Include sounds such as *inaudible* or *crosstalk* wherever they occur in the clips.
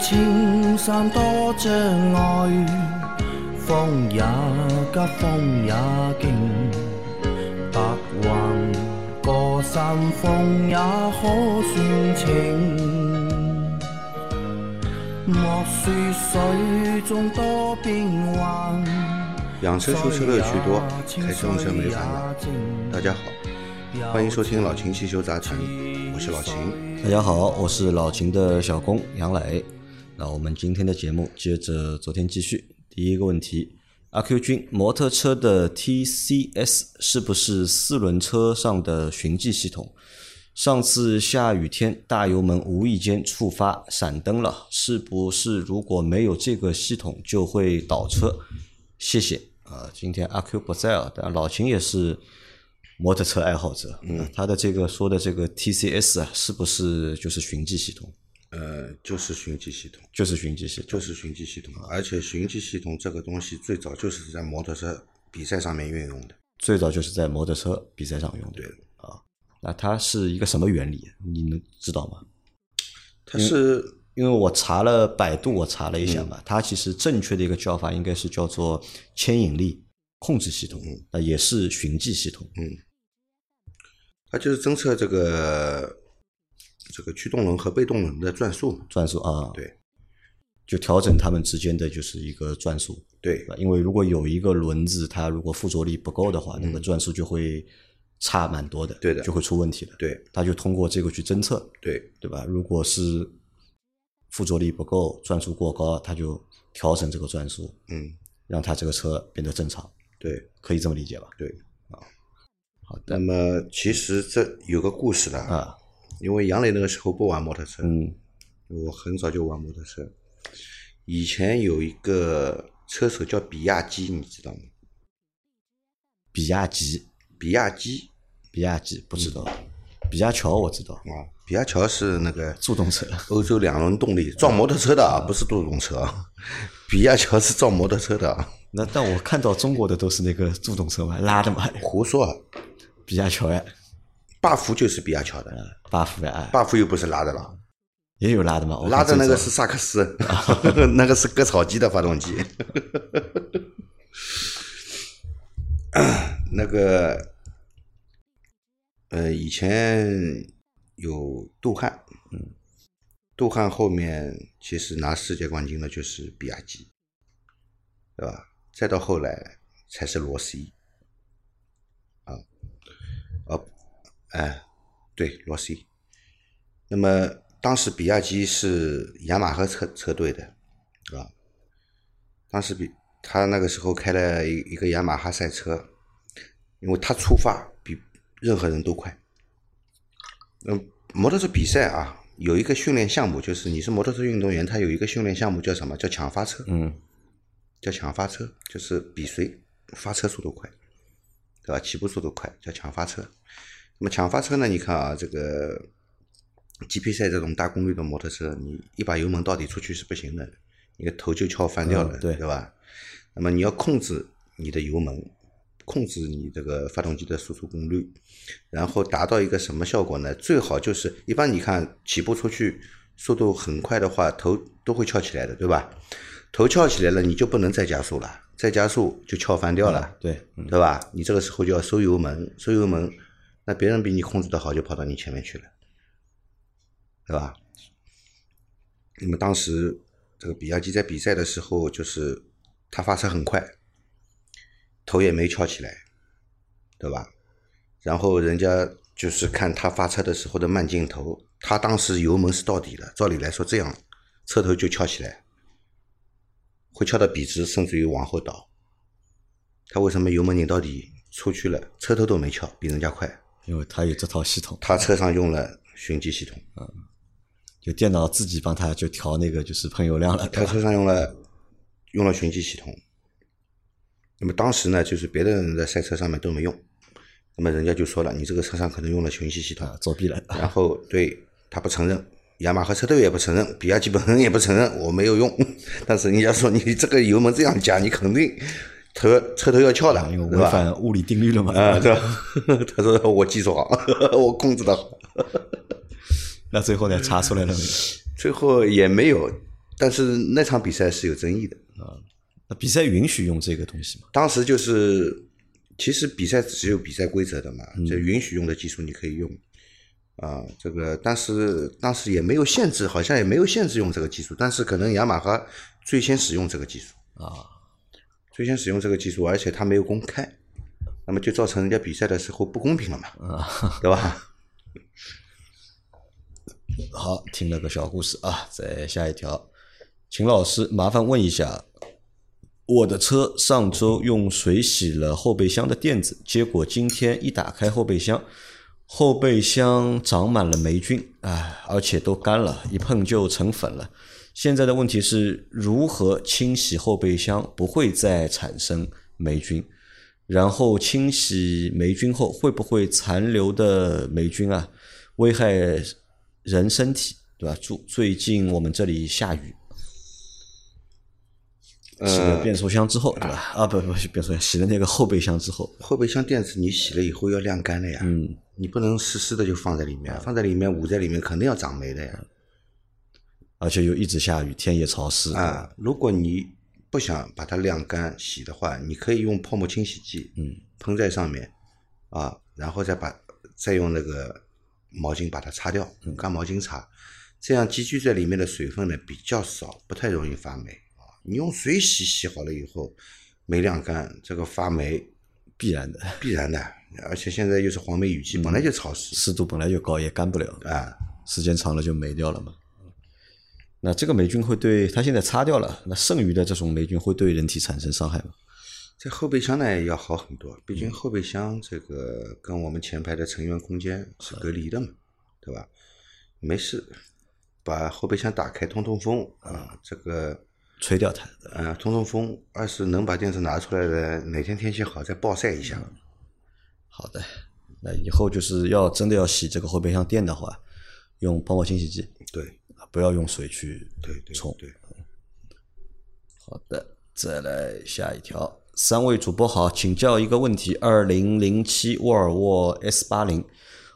青山多障碍，风也急，风也劲，白云过山峰也可算情。莫说水中多变幻，养车修车乐趣多，开车用车没烦恼。大家好，欢迎收听老秦汽修杂谈，我是老秦。大家好，我是老秦的小工杨磊。那我们今天的节目接着昨天继续。第一个问题，阿 Q 君，摩托车的 TCS 是不是四轮车上的循迹系统？上次下雨天，大油门无意间触发闪灯了，是不是如果没有这个系统就会倒车？谢谢。啊，今天阿 Q 不在啊，但老秦也是摩托车爱好者。嗯，他的这个说的这个 TCS 啊，是不是就是循迹系统？呃，就是循迹系统，就是循迹系统，就是循迹系统。而且循迹系统这个东西最早就是在摩托车比赛上面运用的，最早就是在摩托车比赛上用的。对啊，那它是一个什么原理？你能知道吗？它是因为我查了百度，我查了一下嘛，它其实正确的一个叫法应该是叫做牵引力控制系统，那也是循迹系统。嗯，它就是侦测这个这个驱动轮和被动轮的转速。转速啊，对。就调整它们之间的就是一个转速。对？因为如果有一个轮子它如果附着力不够的话，那个转速就会差蛮多的，嗯对的。就会出问题的。对。它就通过这个去侦测，对。对吧？如果是附着力不够，转速过高，它就调整这个转速，嗯。让它这个车变得正常，对。可以这么理解吧？对。啊。好的。那么其实这有个故事的，啊，因为杨磊那个时候不玩摩托车，嗯我很早就玩摩托车。以前有一个车手叫比亚基，你知道吗？比亚吉，比亚基比亚吉不知道，比亚乔我知道，啊，比亚乔是那个助动车欧洲两轮动力撞摩托车的啊，不是助动车啊。比亚乔是撞摩托车的啊，那但我看到中国的都是那个助动车嘛，拉的嘛，胡说啊！比亚乔呀，霸福就是比亚乔的，巴福呀，哎。霸福又不是拉的了，也有拉的嘛，我拉的那个是萨克斯，*laughs* 那个是割草机的发动机。*coughs* 那个，呃，以前有杜汉，嗯，杜汉后面其实拿世界冠军的就是比亚迪，对吧？再到后来才是罗 C，啊，哦，哎，对，罗西。那么当时比亚迪是雅马哈车车队的，啊，当时比他那个时候开了一一个雅马哈赛车，因为他出发比任何人都快。嗯，摩托车比赛啊，有一个训练项目，就是你是摩托车运动员，他有一个训练项目叫什么？叫抢发车。嗯叫抢发车，就是比谁发车速度快，对吧？起步速度快叫抢发车。那么抢发车呢？你看啊，这个 GP 赛这种大功率的摩托车，你一把油门到底出去是不行的，你的头就翘翻掉了，嗯对对吧？那么你要控制你的油门，控制你这个发动机的输出功率，然后达到一个什么效果呢？最好就是一般你看起步出去速度很快的话，头都会翘起来的，对吧？头翘起来了，你就不能再加速了，再加速就翘翻掉了，对，嗯对吧？你这个时候就要收油门，收油门，那别人比你控制的好，就跑到你前面去了，对吧？那么当时这个比亚迪在比赛的时候，就是他发车很快，头也没翘起来，对吧？然后人家就是看他发车的时候的慢镜头，他当时油门是到底的，照理来说这样车头就翘起来，会翘到笔直，甚至于往后倒。他为什么油门拧到底出去了，车头都没翘，比人家快？因为他有这套系统，他车上用了循迹系统，嗯。就电脑自己帮他就调那个就是喷油量了？他车上用了用了循迹系统。那么当时呢，就是别的人的赛车上面都没用，那么人家就说了，你这个车上可能用了循迹系统，啊，作弊了，然后对他不承认，雅马哈车队也不承认，比亚迪本人也不承认我没有用，*laughs* 但是人家说你这个油门这样加，你肯定头车头要翘的，因为？违反物理定律了嘛。啊，对吧？*laughs* 他说我技术好，*laughs* 我控制的好。*laughs* 那最后呢，查出来了没有？最后也没有，但是那场比赛是有争议的。那比赛允许用这个东西吗？当时就是，其实比赛只有比赛规则的嘛，就允许用的技术你可以用。啊，这个但是当时也没有限制，好像也没有限制用这个技术，但是可能雅马哈最先使用这个技术啊，最先使用这个技术，而且它没有公开，那么就造成人家比赛的时候不公平了嘛，啊 *laughs* 对吧？*laughs* 好，听了个小故事啊，再下一条，秦老师麻烦问一下，我的车上周用水洗了后备箱的垫子，结果今天一打开后备箱，后备箱长满了霉菌，哎，而且都干了，一碰就成粉了。现在的问题是如何清洗后备箱不会再产生霉菌？然后清洗霉菌后会不会残留的霉菌啊危害人身体，对吧？最最近我们这里下雨，洗了变速箱之后，对吧？啊，不不，变速箱洗了那个后备箱之后，后备箱垫子你洗了以后要晾干了呀，嗯，你不能湿湿的就放在里面，放在里面捂在里面肯定要长霉的呀。而且又一直下雨，天也潮湿。啊，如果你不想把它晾干洗的话，你可以用泡沫清洗剂，嗯，喷在上面，啊，然后再把再用那个毛巾把它擦掉，用干毛巾擦，这样积聚在里面的水分呢比较少，不太容易发霉啊。你用水洗洗好了以后，没晾干，这个发霉必然的，必然的，而且现在又是黄梅雨季，本来就潮湿，湿度本来就高，也干不了。啊，时间长了就霉掉了嘛。那这个霉菌会对它现在擦掉了，那剩余的这种霉菌会对人体产生伤害吗？这后备箱呢要好很多，毕竟后备箱这个跟我们前排的成员空间是隔离的嘛，对吧？没事，把后备箱打开通通风啊，这个吹掉它，啊，通通风。二是能把电池拿出来的，哪天天气好再暴晒一下。好的，那以后就是要真的要洗这个后备箱垫的话，用泡沫清洗剂。对。不要用水去对对冲。对，好的，再来下一条。三位主播好，请教一个问题：二零零七沃尔沃 S 八零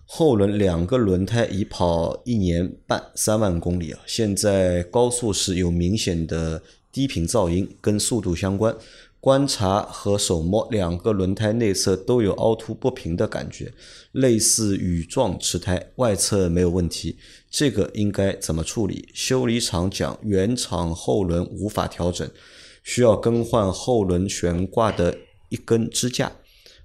后轮两个轮胎已跑一年半，三万公里啊，现在高速时有明显的低频噪音，跟速度相关。观察和手摸两个轮胎内侧都有凹凸不平的感觉，类似羽状齿胎，外侧没有问题。这个应该怎么处理？修理厂讲原厂后轮无法调整，需要更换后轮悬挂的一根支架，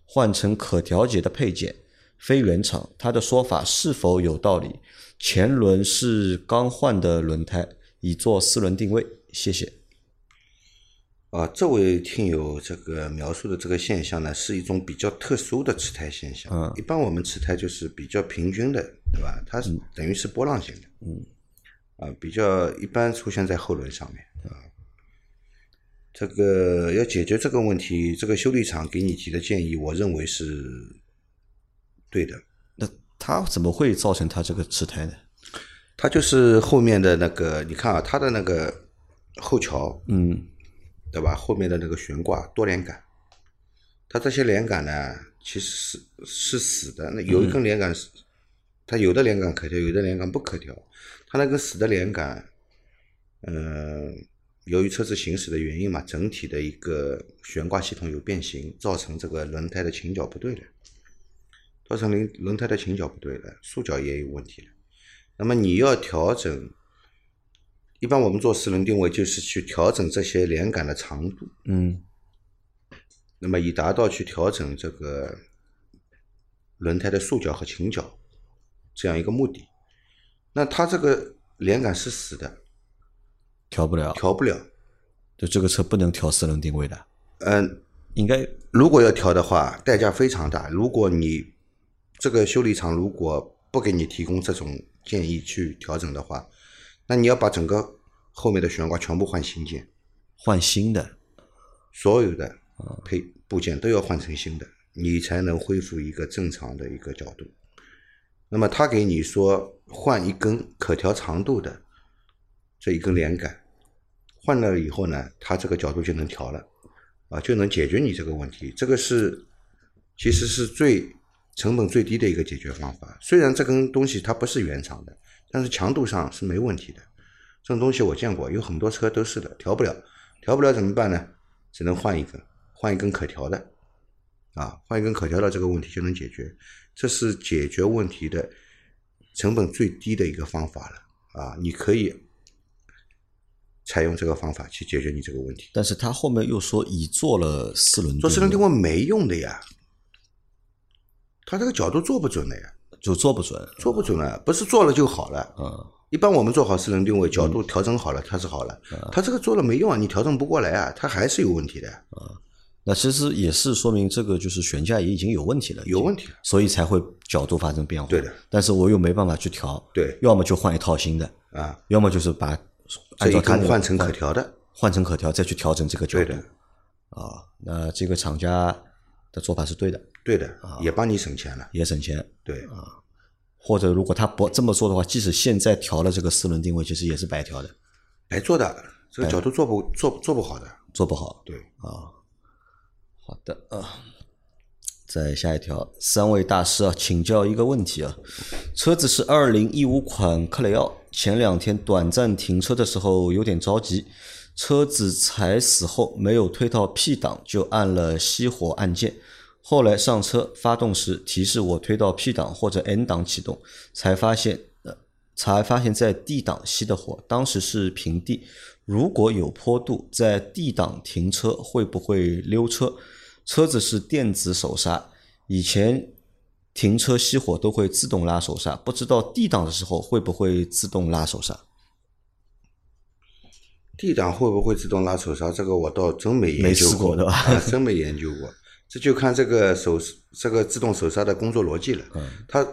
换成可调节的配件。非原厂，他的说法是否有道理？前轮是刚换的轮胎，已做四轮定位。谢谢。啊，这位听友这个描述的这个现象呢，是一种比较特殊的磁胎现象。嗯，一般我们磁胎就是比较平均的，对吧？它是等于是波浪形的。嗯，啊，比较一般出现在后轮上面啊。这个要解决这个问题，这个修理厂给你提的建议，我认为是对的。那它怎么会造成它这个磁胎呢？它就是后面的那个，你看啊，它的那个后桥，嗯。对吧？后面的那个悬挂多连杆，它这些连杆呢，其实是是死的。那有一根连杆是，它有的连杆可调，有的连杆不可调。它那个死的连杆，呃，由于车子行驶的原因嘛，整体的一个悬挂系统有变形，造成这个轮胎的倾角不对了，造成轮轮胎的倾角不对了，束角也有问题了。那么你要调整。一般我们做四轮定位就是去调整这些连杆的长度，嗯，那么以达到去调整这个轮胎的束角和倾角这样一个目的。那它这个连杆是死的，调不了，调不了，就这个车不能调四轮定位的。嗯，应该如果要调的话，代价非常大。如果你这个修理厂如果不给你提供这种建议去调整的话，那你要把整个后面的悬挂全部换新件，换新的，所有的配部件都要换成新的，你才能恢复一个正常的一个角度。那么他给你说换一根可调长度的这一根连杆，换了以后呢，它这个角度就能调了，啊，就能解决你这个问题。这个是其实是最成本最低的一个解决方法。虽然这根东西它不是原厂的。但是强度上是没问题的，这种东西我见过，有很多车都是的，调不了，调不了怎么办呢？只能换一根，换一根可调的，啊，换一根可调的这个问题就能解决，这是解决问题的成本最低的一个方法了，啊，你可以采用这个方法去解决你这个问题。但是他后面又说已做了四轮做四轮定位位没用的呀，他这个角度做不准的呀，就做不准，做不准了，不是做了就好了。嗯，一般我们做好四轮定位，角度调整好了，它是好了。它这个做了没用啊，你调整不过来啊，它还是有问题的，那其实也是说明这个就是悬架也已经有问题了，有问题。所以才会角度发生变化。对的，但是我又没办法去调，对要么就换一套新的，啊，要么就是把按照它换成可调的，换成可调，再去调整这个角度对的，啊。那这个厂家的做法是对的，对的，也帮你省钱了。也省钱。对啊，或者如果他不这么做的话，即使现在调了这个四轮定位，其实也是白调的，白做的，这个角度做不做做不好的。做不好。对啊，好的啊，再下一条，三位大师啊，请教一个问题啊，车子是二零一五款克雷奥，前两天短暂停车的时候有点着急，车子踩死后没有推到 P 档就按了熄火按键，后来上车发动时提示我推到 P 档或者 N 档启动，才发现呃才发现在 D 档熄的火，当时是平地，如果有坡度，在 D 档停车会不会溜车？车子是电子手刹，以前停车熄火都会自动拉手刹，不知道 D 档的时候会不会自动拉手刹？D 档会不会自动拉手刹？这个我倒真没研究过对吧啊真没研究过。这就看这个手这个自动手刹的工作逻辑了。嗯它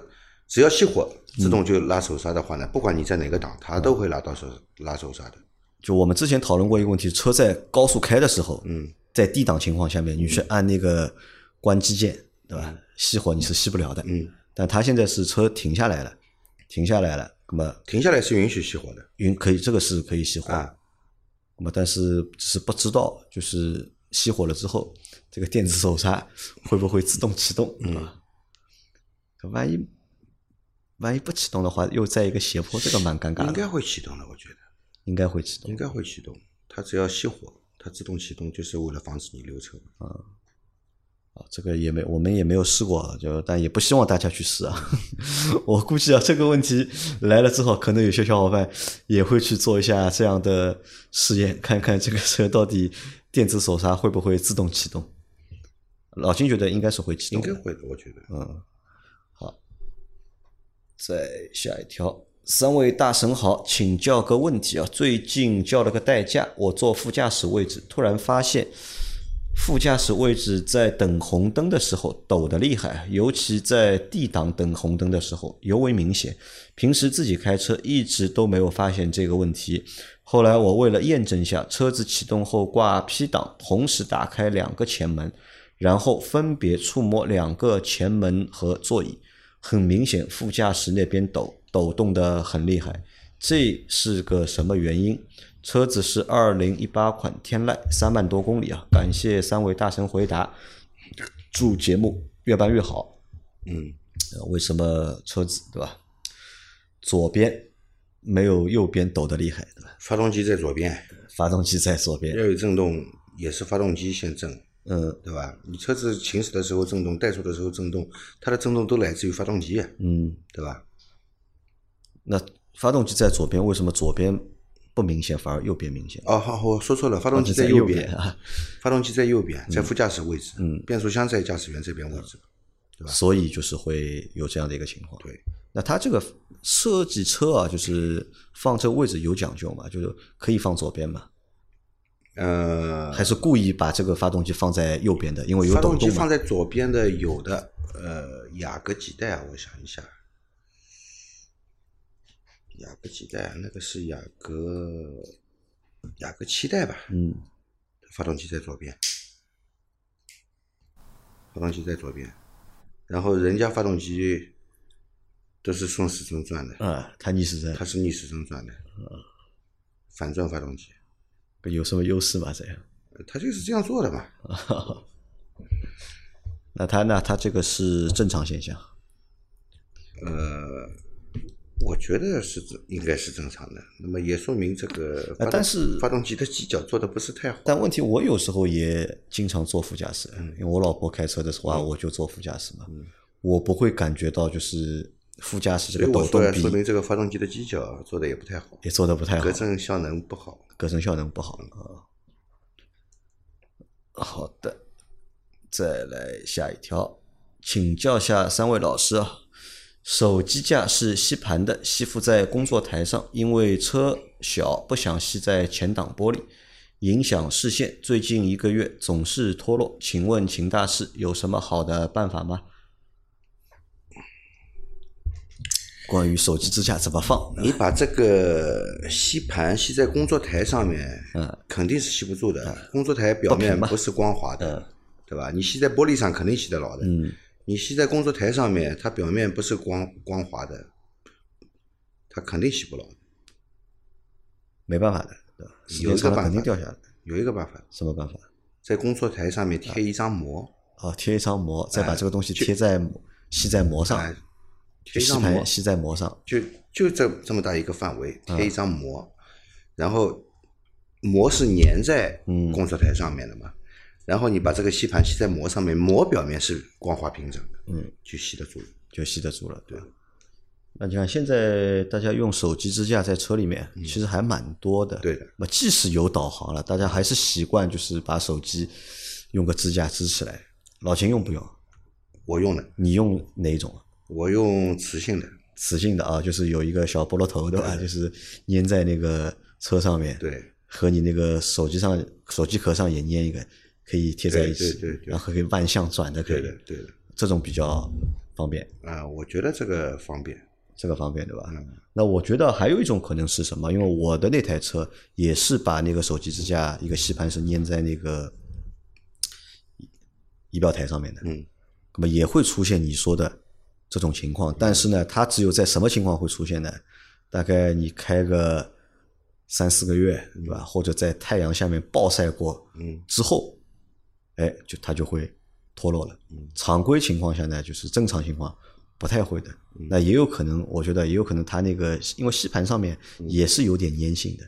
只要熄火，自动就拉手刹的话呢，不管你在哪个档，它都会拉到手拉手刹的。就我们之前讨论过一个问题，车在高速开的时候，嗯，在 D 档情况下面，你去按那个关机键，对吧？熄火你是熄不了的，嗯，但它现在是车停下来了，停下来了，那么停下来是允许熄火的允可以这个是可以熄火，啊。那么但是只是不知道，就是熄火了之后，这个电子手刹会不会自动启动，对吧？可万一万一不启动的话，又在一个斜坡，这个蛮尴尬的。应该会启动的，我觉得应该会启动应。该会启动。它只要熄火，它自动启动就是为了防止你溜车。啊，这个也没，我们也没有试过啊，就但也不希望大家去试啊。*laughs* 我估计啊，这个问题来了之后，可能有些小伙伴也会去做一下这样的试验，看看这个车到底电子手刹会不会自动启动。老金觉得应该是会启动，应该会的，我觉得。嗯，好，再下一条，三位大神好，请教个问题啊。最近叫了个代驾，我坐副驾驶位置，突然发现副驾驶位置在等红灯的时候抖得厉害，尤其在 D 档等红灯的时候尤为明显。平时自己开车一直都没有发现这个问题。后来我为了验证下，车子启动后挂 P 档，同时打开两个前门，然后分别触摸两个前门和座椅，很明显副驾驶那边抖抖动得很厉害，这是个什么原因？车子是二零一八款天籁，三万多公里啊！感谢三位大神回答，祝节目越办越好。嗯，呃为什么车子对吧？左边没有右边抖得厉害，对吧？发动机在左边，发动机在左边要，有震动也是发动机先震，嗯对吧？你车子行驶的时候震动，怠速的时候震动，它的震动都来自于发动机，嗯，对吧？那发动机在左边，为什么左边不明显，反而右边明显？哦，好，我说错了，发动机在右边啊，*laughs* 发动机在右边，在副驾驶位置，嗯，变速箱在驾驶员这边位置，对所以就是会有这样的一个情况。对，那它这个设计车啊，就是放这个位置有讲究嘛？就是可以放左边嘛？呃，还是故意把这个发动机放在右边的？因为有发？动机放在左边的有的，呃，雅阁几代啊？我想一下，雅阁几代啊？那个是雅阁，雅阁七代吧？嗯，发动机在左边，发动机在左边，然后人家发动机都是顺时针转的，啊，它逆时针它是逆时针转的，啊反转发动机，有什么优势吗？这样？呃它就是这样做的嘛。*laughs* 那它那它这个是正常现象。呃，我觉得是正应该是正常的。那么也说明这个发动，但是发动机的机脚做的不是太好。但问题我有时候也经常坐副驾驶，因为我老婆开车的话，我就坐副驾驶嘛，我不会感觉到就是副驾驶这个抖动说明这个发动机的机脚做的也不太好，也做的不太好隔，震效能不好。隔震效能不好啊。好的，再来下一条，请教下三位老师啊，手机架是吸盘的，吸附在工作台上，因为车小不想吸在前挡玻璃，影响视线。最近一个月总是脱落，请问秦大师有什么好的办法吗？关于手机支架怎么放？你把这个吸盘吸在工作台上面，嗯，肯定是吸不住的。工作台表面不是光滑的，对吧？你吸在玻璃上肯定吸得牢的。嗯，你吸在工作台上面，它表面不是光光滑的，它肯定吸不牢的。没办法的，对有一个间长了办法肯定掉下来。有一个办法，什么办法？在工作台上面贴一张膜，哦，贴一张膜，再把这个东西贴在吸在膜上，哎，贴一张膜吸在膜上。就就这这么大一个范围，贴一张膜，然后膜是粘在嗯工作台上面的嘛，然后你把这个吸盘吸在膜上面，膜表面是光滑平整的，嗯，就吸得住了。就吸得住了，对。那你看，现在大家用手机支架在车里面，其实还蛮多的。嗯对的。那即使有导航了，大家还是习惯就是把手机用个支架支起来。老秦用不用？我用的，你用哪一种啊？我用磁性的，磁性的啊，就是有一个小菠萝头，对吧？就是粘在那个车上面，对，和你那个手机上手机壳上也粘一个，可以贴在一起，对对对对然后可以万向转的，可以对的，对的。这种比较方便，啊、我觉得这个方便。这个方便对吧？嗯那我觉得还有一种可能是什么？因为我的那台车也是把那个手机支架一个吸盘是粘在那个仪仪表台上面的，嗯，那么也会出现你说的这种情况，但是呢，它只有在什么情况会出现呢？大概你开个三四个月，对吧？或者在太阳下面暴晒过，嗯，之后，哎，就它就会脱落了。嗯常规情况下呢，就是正常情况不太会的。嗯那也有可能，我觉得也有可能它那个因为吸盘上面也是有点粘性的，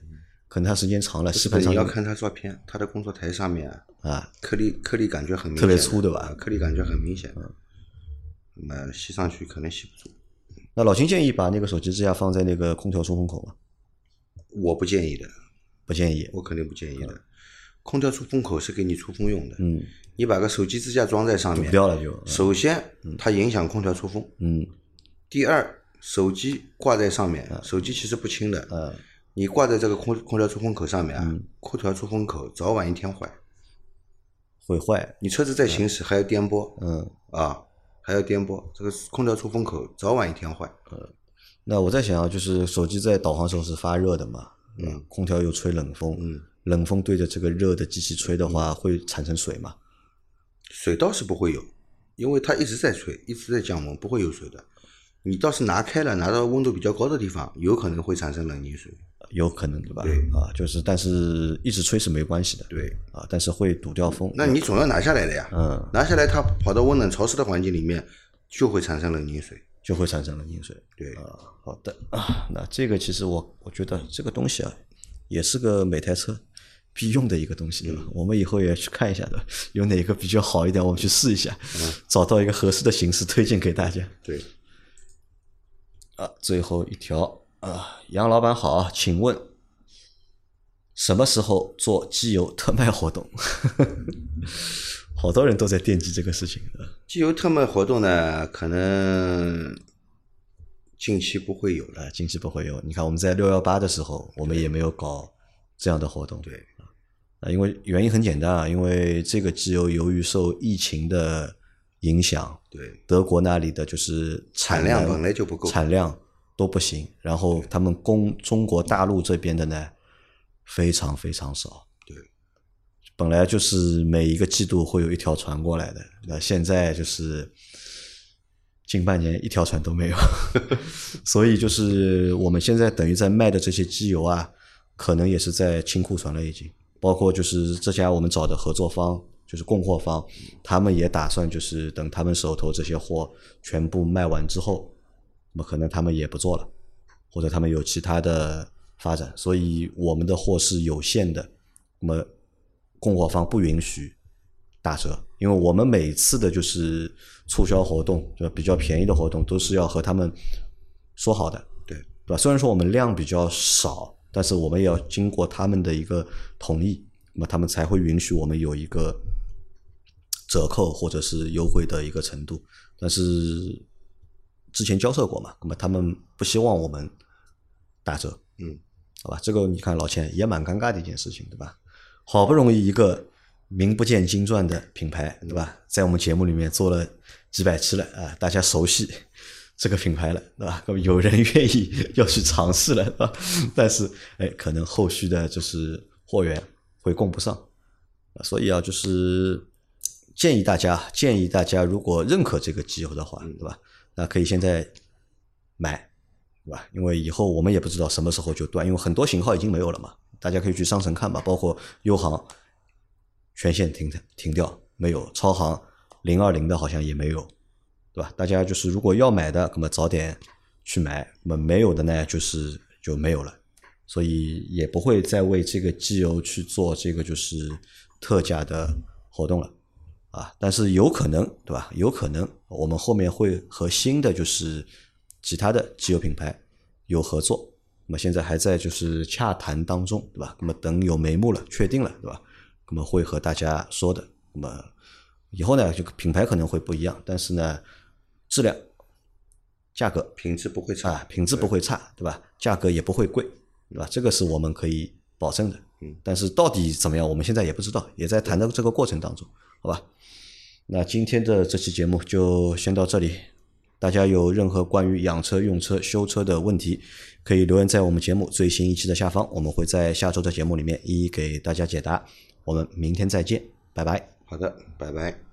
可能它时间长了，吸盘上你要看它照片，它的工作台上面啊啊，颗粒颗粒感觉很明显，特别粗对吧啊颗粒感觉很明显。那么吸上去可能吸不住，那老秦建议把那个手机支架放在那个空调出风口吗？我不建议的，不建议。我肯定不建议的。空调出风口是给你出风用的，嗯，你把个手机支架装在上堵面，掉了就。首先它影响空调出风，嗯。第二手机挂在上面，手机其实不轻的，嗯，你挂在这个空空调出风口上面啊，空调出风口早晚一天坏，会坏。你车子在行驶还要颠簸。嗯，啊，还要颠簸，这个空调出风口早晚一天坏。嗯。那我在想啊，就是手机在导航时候是发热的嘛，嗯，空调又吹冷风，嗯，冷风对着这个热的机器吹的话，会产生水嘛？水倒是不会有，因为它一直在吹，一直在降温，不会有水的。你倒是拿开了，拿到温度比较高的地方，有可能会产生冷凝水。有可能对吧？对啊，就是但是一直吹是没关系的，对，啊，但是会堵掉风。那你总要拿下来的呀。嗯，拿下来，它跑到温冷潮湿的环境里面，就会产生冷凝水。就会产生冷凝水。对，啊，好的啊，那这个其实我我觉得这个东西啊，也是个每台车必用的一个东西，对吧？我们以后也去看一下的，*laughs* 有哪个比较好一点，我们去试一下，找到一个合适的形式推荐给大家。对，啊，最后一条啊，杨老板好，请问什么时候做机油特卖活动？*laughs* 好多人都在惦记这个事情啊。机油特卖活动呢，可能近期不会有了。啊，近期不会有。你看我们在六幺八的时候，我们也没有搞这样的活动。对，啊，因为原因很简单啊，因为这个机油由于受疫情的影响，对，德国那里的就是产量本来就不够产量都不行，然后他们供中国大陆这边的呢非常非常少。对，本来就是每一个季度会有一条船过来的，那现在就是近半年一条船都没有，*laughs* 所以就是我们现在等于在卖的这些机油啊，可能也是在清库存了已经，包括就是这家我们找的合作方。就是供货方，他们也打算就是等他们手头这些货全部卖完之后，那么可能他们也不做了，或者他们有其他的发展，所以我们的货是有限的。那么供货方不允许打折，因为我们每次的就是促销活动，就比较便宜的活动，都是要和他们说好的，对对吧？虽然说我们量比较少，但是我们也要经过他们的一个同意，那么他们才会允许我们有一个折扣或者是优惠的一个程度。但是之前交涉过嘛，那么他们不希望我们打折，嗯，好吧？这个你看老钱也蛮尴尬的一件事情，对吧？好不容易一个名不见经传的品牌，对吧？在我们节目里面做了几百期了啊，大家熟悉这个品牌了，对吧？有人愿意 *laughs* 要去尝试了，对吧？但是哎，可能后续的就是货源会供不上，啊所以啊，就是建议大家，建议大家如果认可这个机油的话，对吧？那可以现在买，对吧？因为以后我们也不知道什么时候就断，因为很多型号已经没有了嘛。大家可以去商城看吧，包括优航全线停停掉没有，超航零二零的好像也没有，对吧？大家就是如果要买的，那么早点去买，那么没有的呢，就是就没有了，所以也不会再为这个机油去做这个就是特价的活动了。啊，但是有可能，对吧？有可能我们后面会和新的就是其他的机油品牌有合作，那么现在还在就是洽谈当中，对吧？那么等有眉目了，确定了，对吧？那么会和大家说的。那么以后呢，就品牌可能会不一样，但是呢，质量、价格品质不会差，啊，品质不会差，对吧？价格也不会贵，对吧？这个是我们可以保证的。嗯，但是到底怎么样，我们现在也不知道，也在谈的这个过程当中，好吧？那今天的这期节目就先到这里。大家有任何关于养车、用车、修车的问题，可以留言在我们节目最新一期的下方，我们会在下周的节目里面一一给大家解答。我们明天再见，拜拜。好的，拜拜。